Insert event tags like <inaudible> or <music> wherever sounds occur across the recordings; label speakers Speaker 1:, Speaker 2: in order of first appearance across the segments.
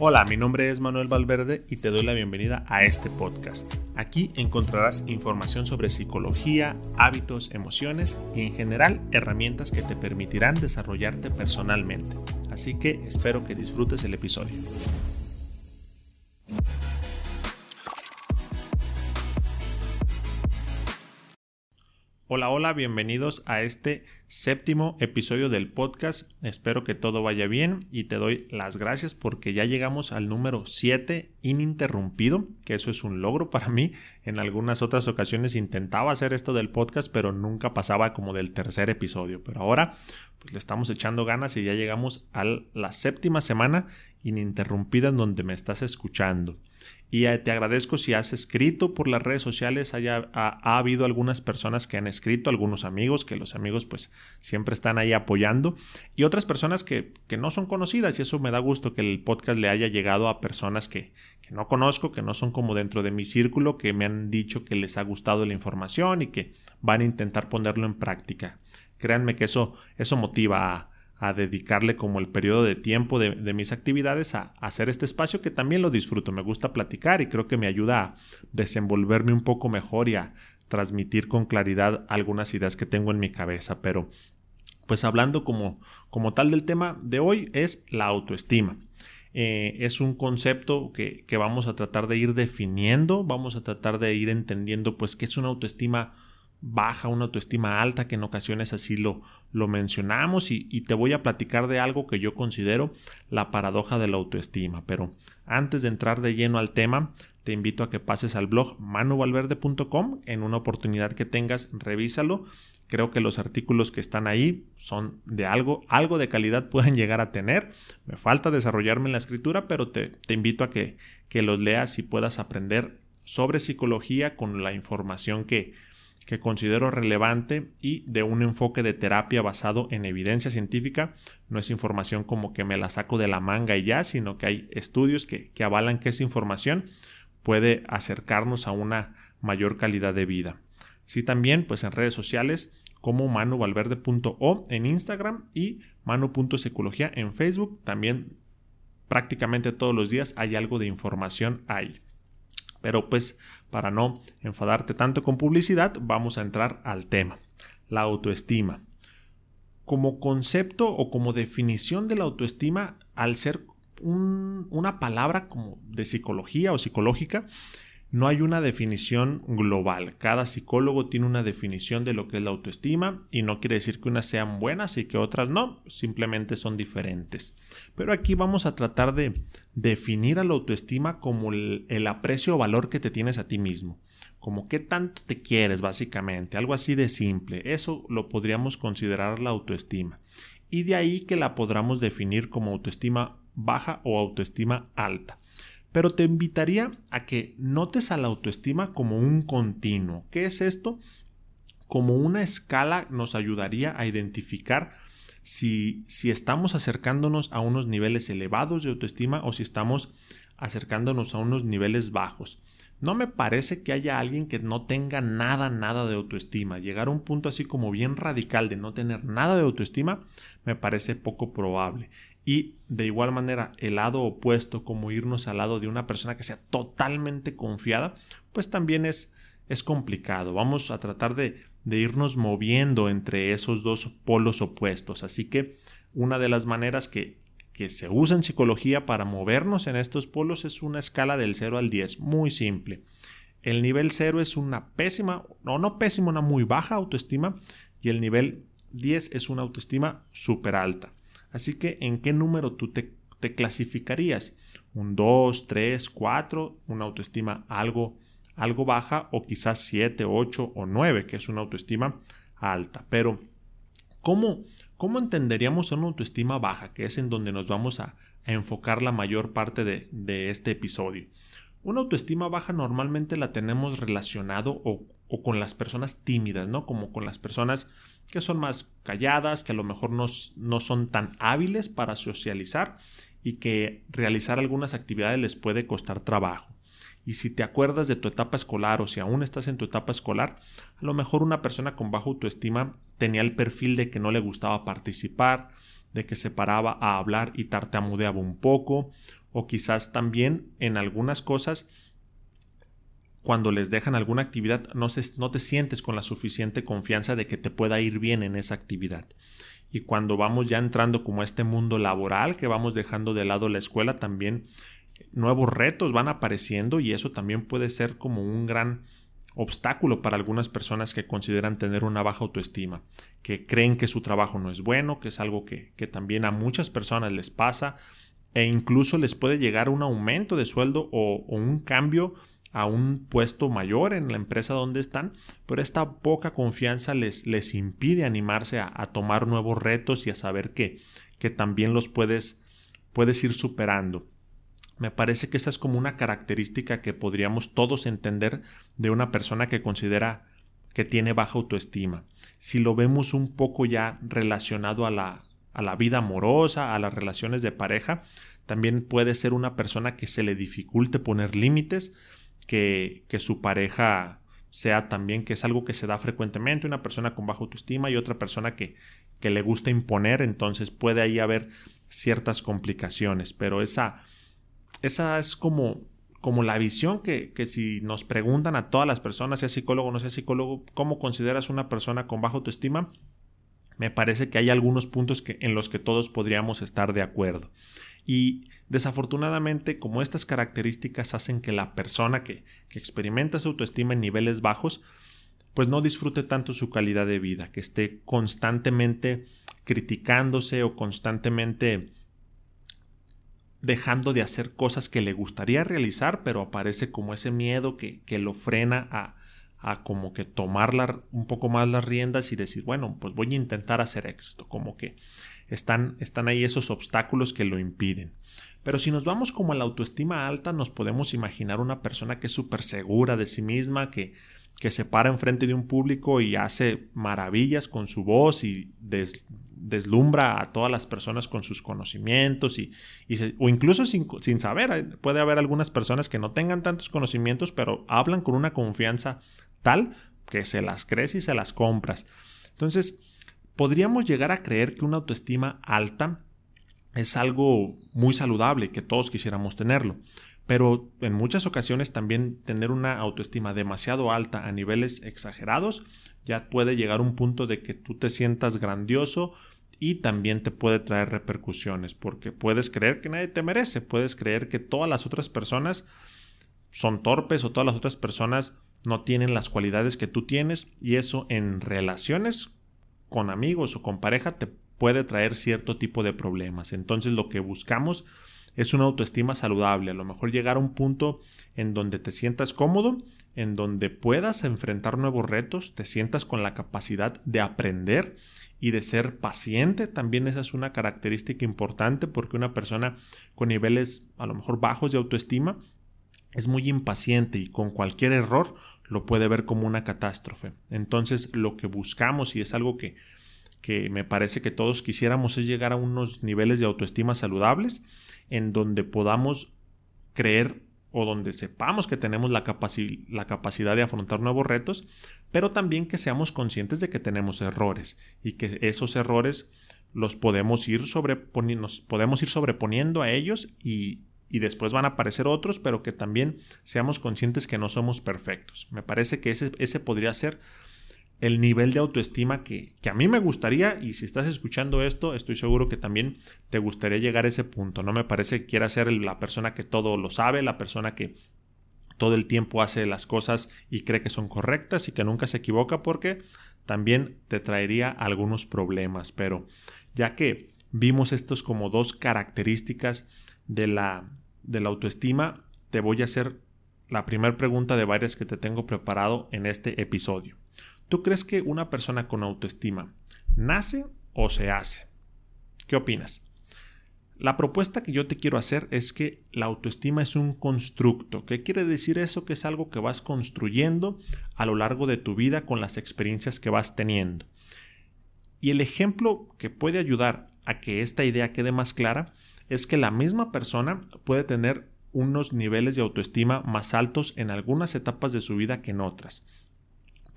Speaker 1: Hola, mi nombre es Manuel Valverde y te doy la bienvenida a este podcast. Aquí encontrarás información sobre psicología, hábitos, emociones y en general herramientas que te permitirán desarrollarte personalmente. Así que espero que disfrutes el episodio. Hola, hola, bienvenidos a este séptimo episodio del podcast. Espero que todo vaya bien y te doy las gracias porque ya llegamos al número 7 ininterrumpido, que eso es un logro para mí. En algunas otras ocasiones intentaba hacer esto del podcast, pero nunca pasaba como del tercer episodio. Pero ahora pues le estamos echando ganas y ya llegamos a la séptima semana ininterrumpida en donde me estás escuchando. Y eh, te agradezco si has escrito por las redes sociales. Haya, ha, habido algunas personas que han escrito, algunos amigos, que los amigos pues siempre están ahí apoyando. Y otras personas que, que no son conocidas. Y eso me da gusto que el podcast le haya llegado a personas que, que no conozco, que no son como dentro de mi círculo, que me han dicho que les ha gustado la información y que van a intentar ponerlo en práctica. Créanme que eso, eso motiva a a dedicarle como el periodo de tiempo de, mis actividades a, hacer este espacio que también lo disfruto, me gusta platicar y creo que me ayuda a desenvolverme un poco mejor y a transmitir con claridad algunas ideas que tengo en mi cabeza, pero pues hablando como, como tal del tema de hoy es la autoestima. Eh, es un concepto que, que, vamos a tratar de ir definiendo, vamos a tratar de ir entendiendo pues qué es una autoestima baja, una autoestima alta, que en ocasiones así lo, lo mencionamos y, te voy a platicar de algo que yo considero la paradoja de la autoestima. Pero antes de entrar de lleno al tema, te invito a que pases al blog manuvalverde.com. En una oportunidad que tengas, revísalo. Creo que los artículos que están ahí son de algo, algo de calidad <laughs> pueden llegar a tener. Me falta desarrollarme en la escritura, pero te, te invito a que, que los leas y puedas aprender sobre psicología con la información que, que considero relevante y de un enfoque de terapia basado en evidencia científica. No es información como que me la saco de la manga y ya, sino que hay estudios que, avalan que esa información puede acercarnos a una mayor calidad de vida. Sí, también, pues en redes sociales como manuvalverde.o en Instagram y manu.psicología en Facebook. También prácticamente todos los días hay algo de información ahí. Pero pues para no enfadarte tanto con publicidad, vamos a entrar al tema, la autoestima. Como concepto o como definición de la autoestima, al ser una palabra como de psicología o psicológica, no hay una definición global. Cada psicólogo tiene una definición de lo que es la autoestima y no quiere decir que unas sean buenas y que otras no, simplemente son diferentes. Pero aquí vamos a tratar de definir a la autoestima como el, aprecio o valor que te tienes a ti mismo. Como qué tanto te quieres, básicamente. Algo así de simple. Eso lo podríamos considerar la autoestima. Y de ahí que la podamos definir como autoestima baja o autoestima alta pero te invitaría a que notes a la autoestima como un continuo. ¿Qué es esto? Como una escala nos ayudaría a identificar si, si estamos acercándonos a unos niveles elevados de autoestima o si estamos acercándonos a unos niveles bajos. No me parece que haya alguien que no tenga nada, nada de autoestima. Llegar a un punto así como bien radical de no tener nada de autoestima me parece poco probable. Y de igual manera, el lado opuesto, como irnos al lado de una persona que sea totalmente confiada, pues también es, es complicado. Vamos a tratar de, de irnos moviendo entre esos dos polos opuestos. Así que una de las maneras que que se usa en psicología para movernos en estos polos es una escala del 0 al 10, muy simple. El nivel 0 es una pésima, no, no pésima, una muy baja autoestima y el nivel 10 es una autoestima súper alta. Así que, ¿en qué número tú te, clasificarías? ¿Un 2, 3, 4? ¿Una autoestima algo, algo baja? ¿O quizás 7, 8 o 9, que es una autoestima alta? Pero, ¿cómo, ¿Cómo entenderíamos una autoestima baja, que es en donde nos vamos a, enfocar la mayor parte de, este episodio? Una autoestima baja normalmente la tenemos relacionado o, con las personas tímidas, ¿no? Como con las personas que son más calladas, que a lo mejor no, no son tan hábiles para socializar y que realizar algunas actividades les puede costar trabajo. Y si te acuerdas de tu etapa escolar o si aún estás en tu etapa escolar, a lo mejor una persona con baja autoestima tenía el perfil de que no le gustaba participar, de que se paraba a hablar y tartamudeaba un poco, o quizás también en algunas cosas cuando les dejan alguna actividad no, no te sientes con la suficiente confianza de que te pueda ir bien en esa actividad. Y cuando vamos ya entrando como a este mundo laboral, que vamos dejando de lado la escuela, también nuevos retos van apareciendo y eso también puede ser como un gran obstáculo para algunas personas que consideran tener una baja autoestima, que creen que su trabajo no es bueno, que es algo que, también a muchas personas les pasa e incluso les puede llegar un aumento de sueldo o un cambio a un puesto mayor en la empresa donde están, pero esta poca confianza les, les impide animarse a, tomar nuevos retos y a saber que, que también los puedes, puedes ir superando. Me parece que esa es como una característica que podríamos todos entender de una persona que considera que tiene baja autoestima. Si lo vemos un poco ya relacionado a la, a la vida amorosa, a las relaciones de pareja, también puede ser una persona que se le dificulte poner límites, que, su pareja sea también que es algo que se da frecuentemente, una persona con baja autoestima y otra persona que, que le gusta imponer, entonces puede ahí haber ciertas complicaciones, pero esa, esa es como, como la visión que, que, si nos preguntan a todas las personas, sea psicólogo o no sea psicólogo, ¿cómo consideras una persona con baja autoestima? Me parece que hay algunos puntos que, en los que todos podríamos estar de acuerdo. Y desafortunadamente, como estas características hacen que la persona que, experimenta su autoestima en niveles bajos, pues no disfrute tanto su calidad de vida, que esté constantemente criticándose o constantemente dejando de hacer cosas que le gustaría realizar, pero aparece como ese miedo que, que lo frena a, a, como que tomar un poco más las riendas y decir, bueno, pues voy a intentar hacer esto, como que están, están ahí esos obstáculos que lo impiden. Pero si nos vamos como a la autoestima alta, nos podemos imaginar una persona que es súper segura de sí misma, que, que se para enfrente de un público y hace maravillas con su voz y deslumbra a todas las personas con sus conocimientos y, o incluso sin, sin, saber. Puede haber algunas personas que no tengan tantos conocimientos, pero hablan con una confianza tal que se las crees y se las compras. Entonces, podríamos llegar a creer que una autoestima alta es algo muy saludable que todos quisiéramos tenerlo. Pero en muchas ocasiones también tener una autoestima demasiado alta a niveles exagerados ya puede llegar a un punto de que tú te sientas grandioso y también te puede traer repercusiones porque puedes creer que nadie te merece, puedes creer que todas las otras personas son torpes o todas las otras personas no tienen las cualidades que tú tienes y eso en relaciones con amigos o con pareja te puede traer cierto tipo de problemas. Entonces lo que buscamos es una autoestima saludable, a lo mejor llegar a un punto en donde te sientas cómodo, en donde puedas enfrentar nuevos retos, te sientas con la capacidad de aprender y de ser paciente, también esa es una característica importante porque una persona con niveles a lo mejor bajos de autoestima es muy impaciente y con cualquier error lo puede ver como una catástrofe. Entonces lo que buscamos y es algo que, que me parece que todos quisiéramos es llegar a unos niveles de autoestima saludables en donde podamos creer o donde sepamos que tenemos la, la, capacidad de afrontar nuevos retos, pero también que seamos conscientes de que tenemos errores y que esos errores los podemos ir, nos podemos ir sobreponiendo a ellos y, y después van a aparecer otros, pero que también seamos conscientes que no somos perfectos. Me parece que ese, ese podría ser el nivel de autoestima que, a mí me gustaría y si estás escuchando esto estoy seguro que también te gustaría llegar a ese punto. No me parece que quiera ser la persona que todo lo sabe, la persona que todo el tiempo hace las cosas y cree que son correctas y que nunca se equivoca porque también te traería algunos problemas. Pero ya que vimos estos como dos características de la, de la autoestima, te voy a hacer la primera pregunta de varias que te tengo preparado en este episodio. ¿Tú crees que una persona con autoestima nace o se hace? ¿Qué opinas? La propuesta que yo te quiero hacer es que la autoestima es un constructo. ¿Qué quiere decir eso? Que es algo que vas construyendo a lo largo de tu vida con las experiencias que vas teniendo. Y el ejemplo que puede ayudar a que esta idea quede más clara es que la misma persona puede tener unos niveles de autoestima más altos en algunas etapas de su vida que en otras.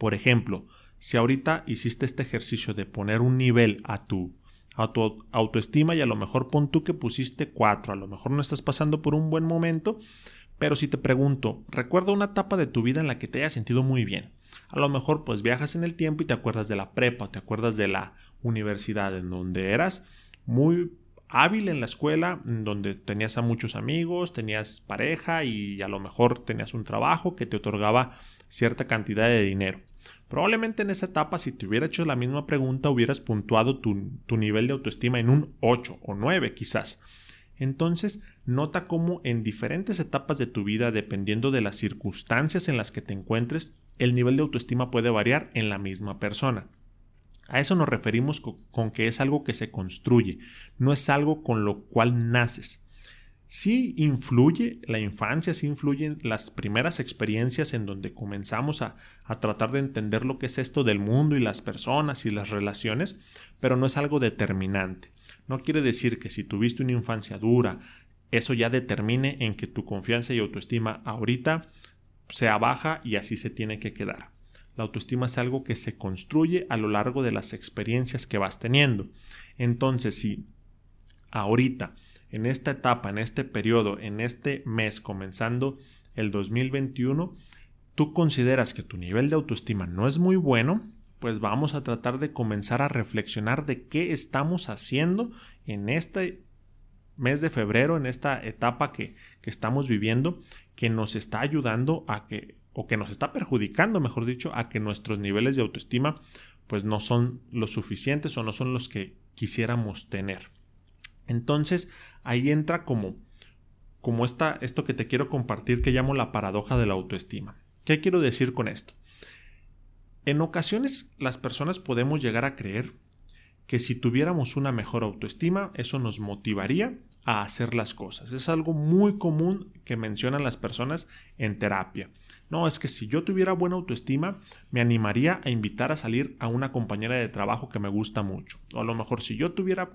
Speaker 1: Por ejemplo, si ahorita hiciste este ejercicio de poner un nivel a tu a tu autoestima y a lo mejor pon tú que pusiste 4, a lo mejor no estás pasando por un buen momento, pero si te pregunto, recuerda una etapa de tu vida en la que te hayas sentido muy bien. A lo mejor pues viajas en el tiempo y te acuerdas de la prepa, te acuerdas de la universidad en donde eras muy hábil en la escuela, en donde tenías a muchos amigos, tenías pareja y a lo mejor tenías un trabajo que te otorgaba cierta cantidad de dinero. Probablemente en esa etapa, si te hubiera hecho la misma pregunta, hubieras puntuado tu, tu nivel de autoestima en un 8 o 9 quizás. Entonces, nota cómo en diferentes etapas de tu vida, dependiendo de las circunstancias en las que te encuentres, el nivel de autoestima puede variar en la misma persona. A eso nos referimos con, que es algo que se construye, no es algo con lo cual naces. Sí influye la infancia, sí influyen las primeras experiencias en donde comenzamos a, a, tratar de entender lo que es esto del mundo y las personas y las relaciones, pero no es algo determinante. No quiere decir que si tuviste una infancia dura, eso ya determine en que tu confianza y autoestima ahorita sea baja y así se tiene que quedar. La autoestima es algo que se construye a lo largo de las experiencias que vas teniendo. Entonces, si ahorita, en esta etapa, en este periodo, en este mes, comenzando el 2021, tú consideras que tu nivel de autoestima no es muy bueno, pues vamos a tratar de comenzar a reflexionar de qué estamos haciendo en este mes de febrero, en esta etapa que, que estamos viviendo, que nos está ayudando a que o que nos está perjudicando, mejor dicho, a que nuestros niveles de autoestima pues no son los suficientes o no son los que quisiéramos tener. Entonces, ahí entra como como esta, esto que te quiero compartir que llamo la paradoja de la autoestima. ¿Qué quiero decir con esto? En ocasiones las personas podemos llegar a creer que si tuviéramos una mejor autoestima, eso nos motivaría a hacer las cosas. Es algo muy común que mencionan las personas en terapia. No, es que si yo tuviera buena autoestima, me animaría a invitar a salir a una compañera de trabajo que me gusta mucho. O a lo mejor si yo tuviera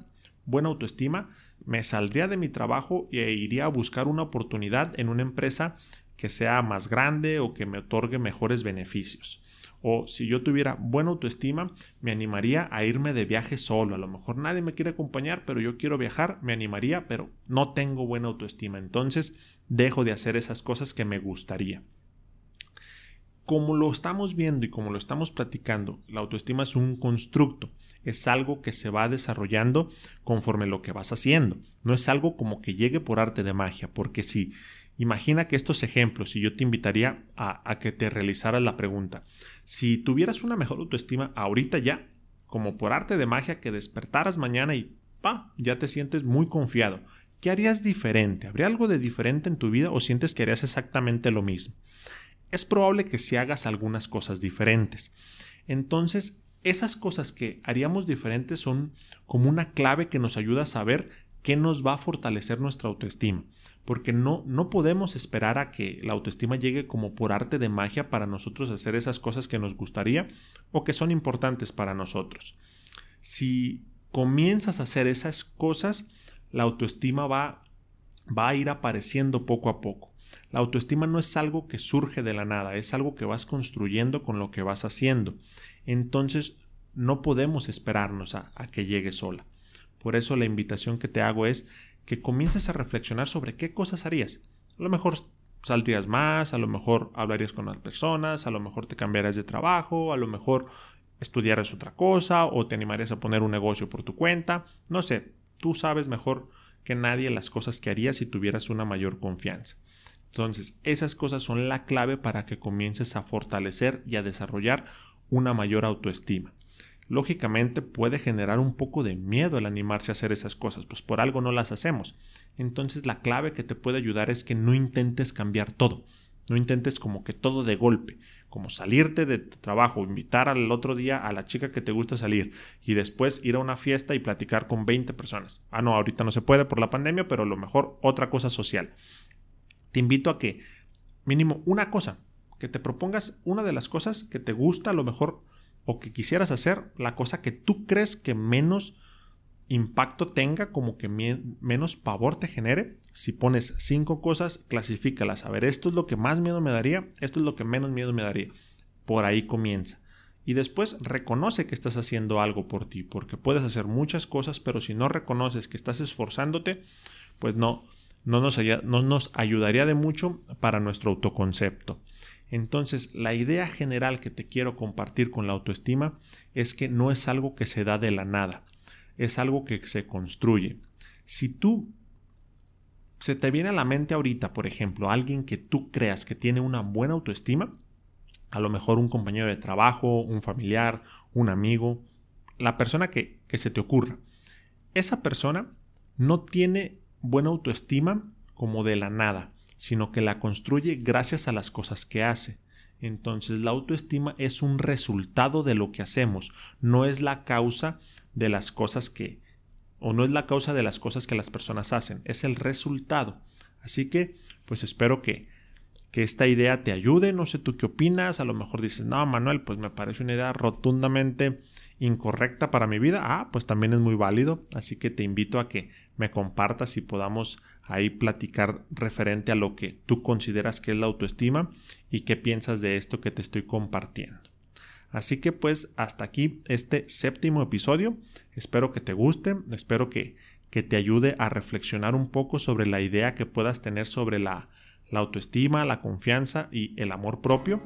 Speaker 1: buena autoestima, me saldría de mi trabajo e iría a buscar una oportunidad en una empresa que sea más grande o que me otorgue mejores beneficios. O si yo tuviera buena autoestima, me animaría a irme de viaje solo. A lo mejor nadie me quiere acompañar, pero yo quiero viajar, me animaría, pero no tengo buena autoestima. Entonces dejo de hacer esas cosas que me gustaría como lo estamos viendo y como lo estamos platicando, la autoestima es un constructo, es algo que se va desarrollando conforme lo que vas haciendo, no es algo como que llegue por arte de magia, porque si imagina que estos ejemplos, y yo te invitaría a, que te realizaras la pregunta, si tuvieras una mejor autoestima ahorita ya, como por arte de magia que despertaras mañana y pa, ya te sientes muy confiado, ¿qué harías diferente? ¿Habría algo de diferente en tu vida o sientes que harías exactamente lo mismo? es probable que si hagas algunas cosas diferentes. Entonces, esas cosas que haríamos diferentes son como una clave que nos ayuda a saber qué nos va a fortalecer nuestra autoestima. Porque no, no podemos esperar a que la autoestima llegue como por arte de magia para nosotros hacer esas cosas que nos gustaría o que son importantes para nosotros. Si comienzas a hacer esas cosas, la autoestima va, va a ir apareciendo poco a poco. La autoestima no es algo que surge de la nada, es algo que vas construyendo con lo que vas haciendo. Entonces no podemos esperarnos a, que llegue sola. Por eso la invitación que te hago es que comiences a reflexionar sobre qué cosas harías. A lo mejor saldrías más, a lo mejor hablarías con las personas, a lo mejor te cambiarías de trabajo, a lo mejor estudiaras otra cosa o te animarías a poner un negocio por tu cuenta. No sé, tú sabes mejor que nadie las cosas que harías si tuvieras una mayor confianza. Entonces, esas cosas son la clave para que comiences a fortalecer y a desarrollar una mayor autoestima. Lógicamente puede generar un poco de miedo el animarse a hacer esas cosas, pues por algo no las hacemos. Entonces la clave que te puede ayudar es que no intentes cambiar todo, no intentes como que todo de golpe, como salirte de tu trabajo, invitar al otro día a la chica que te gusta salir y después ir a una fiesta y platicar con 20 personas. Ah, no, ahorita no se puede por la pandemia, pero a lo mejor otra cosa social te invito a que mínimo una cosa, que te propongas una de las cosas que te gusta a lo mejor o que quisieras hacer, la cosa que tú crees que menos impacto tenga, como que menos pavor te genere. Si pones cinco cosas, clasifícalas. A ver, esto es lo que más miedo me daría, esto es lo que menos miedo me daría. Por ahí comienza. y después reconoce que estás haciendo algo por ti, porque puedes hacer muchas cosas, pero si no reconoces que estás esforzándote, pues no, no nos, no nos ayudaría de mucho para nuestro autoconcepto. Entonces, la idea general que te quiero compartir con la autoestima es que no es algo que se da de la nada, es algo que se construye. Si tú se te viene a la mente ahorita, por ejemplo, alguien que tú creas que tiene una buena autoestima, a lo mejor un compañero de trabajo, un familiar, un amigo, la persona que, que se te ocurra. Esa persona no tiene buena autoestima como de la nada, sino que la construye gracias a las cosas que hace. Entonces la autoestima es un resultado de lo que hacemos, no es la causa de las cosas que, o no es la causa de las cosas que las personas hacen, es el resultado. Así que, pues espero que, que esta idea te ayude. No sé tú qué opinas. A lo mejor dices, no, Manuel, pues me parece una idea rotundamente incorrecta para mi vida. Ah, pues también es muy válido. Así que te invito a que me compartas y podamos ahí platicar referente a lo que tú consideras que es la autoestima y qué piensas de esto que te estoy compartiendo. Así que pues hasta aquí este séptimo episodio. Espero que te guste, espero que, que te ayude a reflexionar un poco sobre la idea que puedas tener sobre la, la autoestima, la confianza y el amor propio.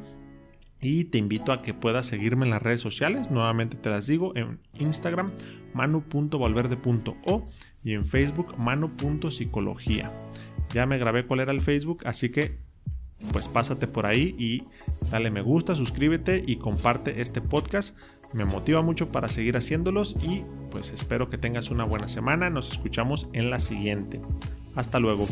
Speaker 1: Y te invito a que puedas seguirme en las redes sociales. Nuevamente te las digo en Instagram manu.valverde.o y en Facebook manu.psicología. Ya me grabé cuál era el Facebook, así que pues pásate por ahí y dale me gusta, suscríbete y comparte este podcast. Me motiva mucho para seguir haciéndolos y pues espero que tengas una buena semana. Nos escuchamos en la siguiente. Hasta luego.